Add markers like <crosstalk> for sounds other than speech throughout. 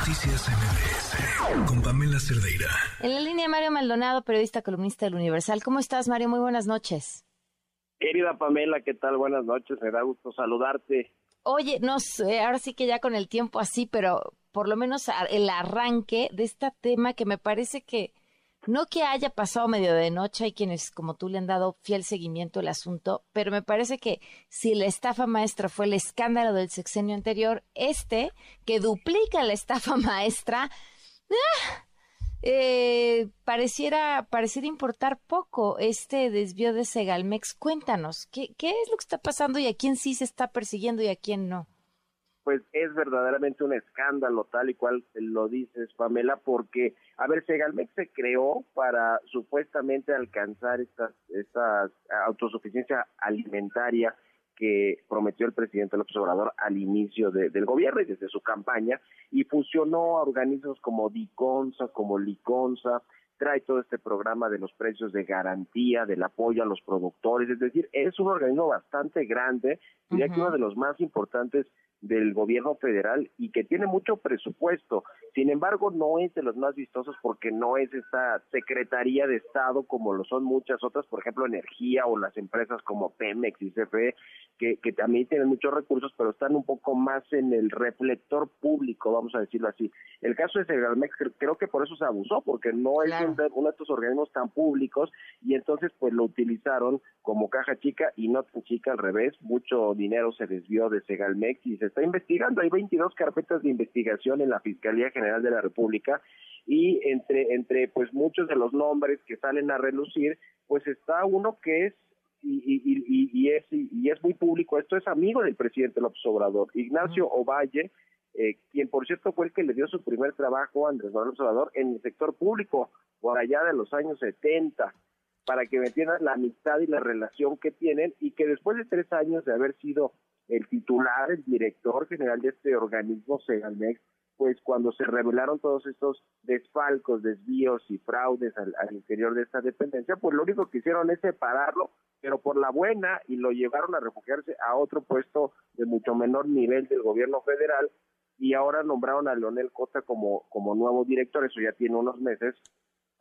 Noticias MBS con Pamela Cerdeira. En la línea Mario Maldonado, periodista columnista del Universal. ¿Cómo estás, Mario? Muy buenas noches. Querida Pamela, ¿qué tal? Buenas noches, me da gusto saludarte. Oye, no sé, ahora sí que ya con el tiempo así, pero por lo menos el arranque de este tema que me parece que no que haya pasado medio de noche, hay quienes como tú le han dado fiel seguimiento al asunto, pero me parece que si la estafa maestra fue el escándalo del sexenio anterior, este, que duplica la estafa <laughs> maestra, ¡ah! eh, pareciera, pareciera importar poco este desvío de Segalmex. Cuéntanos, ¿qué, ¿qué es lo que está pasando y a quién sí se está persiguiendo y a quién no? Pues es verdaderamente un escándalo tal y cual lo dices, Pamela, porque, a ver, Segalmex se creó para supuestamente alcanzar esta, esta autosuficiencia alimentaria que prometió el presidente López Obrador al inicio del gobierno y desde su campaña, y fusionó a organismos como DICONSA, como LICONSA, trae todo este programa de los precios de garantía, del apoyo a los productores, es decir, es un organismo bastante grande, diría que uno de los más importantes del gobierno federal y que tiene mucho presupuesto. Sin embargo, no es de los más vistosos porque no es esta Secretaría de Estado como lo son muchas otras, por ejemplo, energía o las empresas como Pemex y CFE, que, que también tienen muchos recursos, pero están un poco más en el reflector público, vamos a decirlo así. El caso de Segalmex creo que por eso se abusó, porque no es uno de estos organismos tan públicos y entonces pues lo utilizaron como caja chica y no tan chica al revés. Mucho dinero se desvió de Segalmex y se está investigando. Hay 22 carpetas de investigación en la Fiscalía General de la República y entre entre pues muchos de los nombres que salen a relucir, pues está uno que es y, y, es y es muy público. Esto es amigo del presidente López Obrador, Ignacio Ovalle, eh, quien por cierto fue el que le dio su primer trabajo a Andrés Manuel Obrador en el sector público por allá de los años 70 para que me entiendan la amistad y la relación que tienen y que después de tres años de haber sido el titular, el director general de este organismo, Segalmex, pues cuando se revelaron todos estos desfalcos, desvíos y fraudes al, interior de esta dependencia, pues lo único que hicieron es separarlo, pero por la buena, y lo llevaron a refugiarse a otro puesto de mucho menor nivel del gobierno federal, y ahora nombraron a Leonel Cota como, como nuevo director, eso ya tiene unos meses,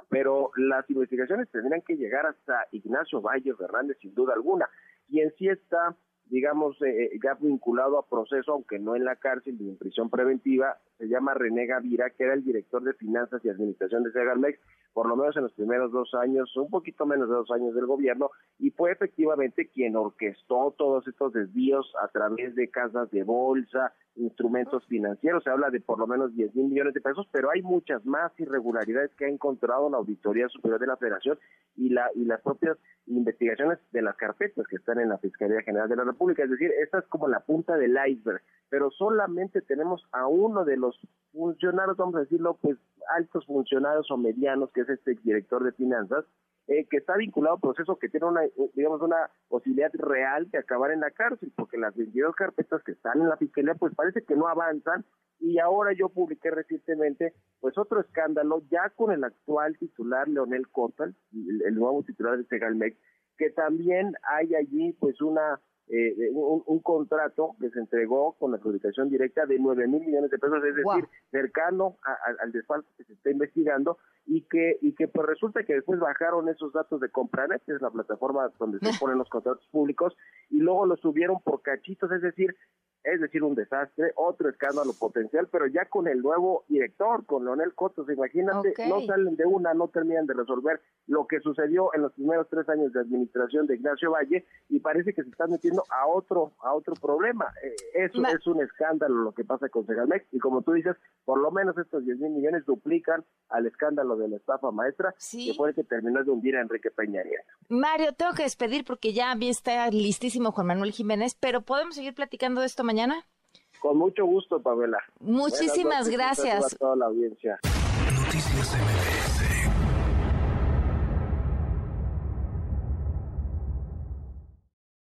pero las investigaciones tendrían que llegar hasta Ignacio Valle Fernández, sin duda alguna, quien sí está digamos, eh, eh, ya vinculado a proceso, aunque no en la cárcel ni en prisión preventiva, se llama René Gavira, que era el director de finanzas y administración de Segalmex, por lo menos en los primeros dos años, un poquito menos de dos años del gobierno, y fue efectivamente quien orquestó todos estos desvíos a través de casas de bolsa, instrumentos financieros, se habla de por lo menos 10 mil millones de pesos, pero hay muchas más irregularidades que ha encontrado la Auditoría Superior de la Federación y, la, y las propias investigaciones de las carpetas que están en la Fiscalía General de la República. Es decir, esta es como la punta del iceberg, pero solamente tenemos a uno de los funcionarios, vamos a decirlo, pues altos funcionarios o medianos, que es este director de finanzas, eh, que está vinculado a proceso que tiene una, digamos, una posibilidad real de acabar en la cárcel, porque las 22 carpetas que están en la fiscalía, pues parece que no avanzan. Y ahora yo publiqué recientemente, pues otro escándalo, ya con el actual titular Leonel Cotal, el, nuevo titular de Segalmex, que también hay allí, pues, una eh, un, contrato que se entregó con la adjudicación directa de 9 mil millones de pesos, es decir, cercano al desfalco que se está investigando y que y que pues resulta que después bajaron esos datos de Compranet, que es la plataforma donde se <laughs> ponen los contratos públicos, y luego los subieron por cachitos, es decir, es decir, un desastre, otro escándalo potencial, pero ya con el nuevo director, con Leonel Cotos, imagínate, no salen de una, no terminan de resolver lo que sucedió en los primeros tres años de administración de Ignacio Valle y parece que se están metiendo a otro a otro problema. Eh, eso es un escándalo lo que pasa con Segalmex y como tú dices, por lo menos estos 10 mil millones duplican al escándalo de la estafa maestra que fue el que terminó de hundir a Enrique Peña Nieto. Mario, tengo que despedir porque ya está listísimo Juan Manuel Jiménez, pero podemos seguir platicando de esto mañana. Con mucho gusto, Pamela. Muchísimas gracias. A toda la audiencia. Noticias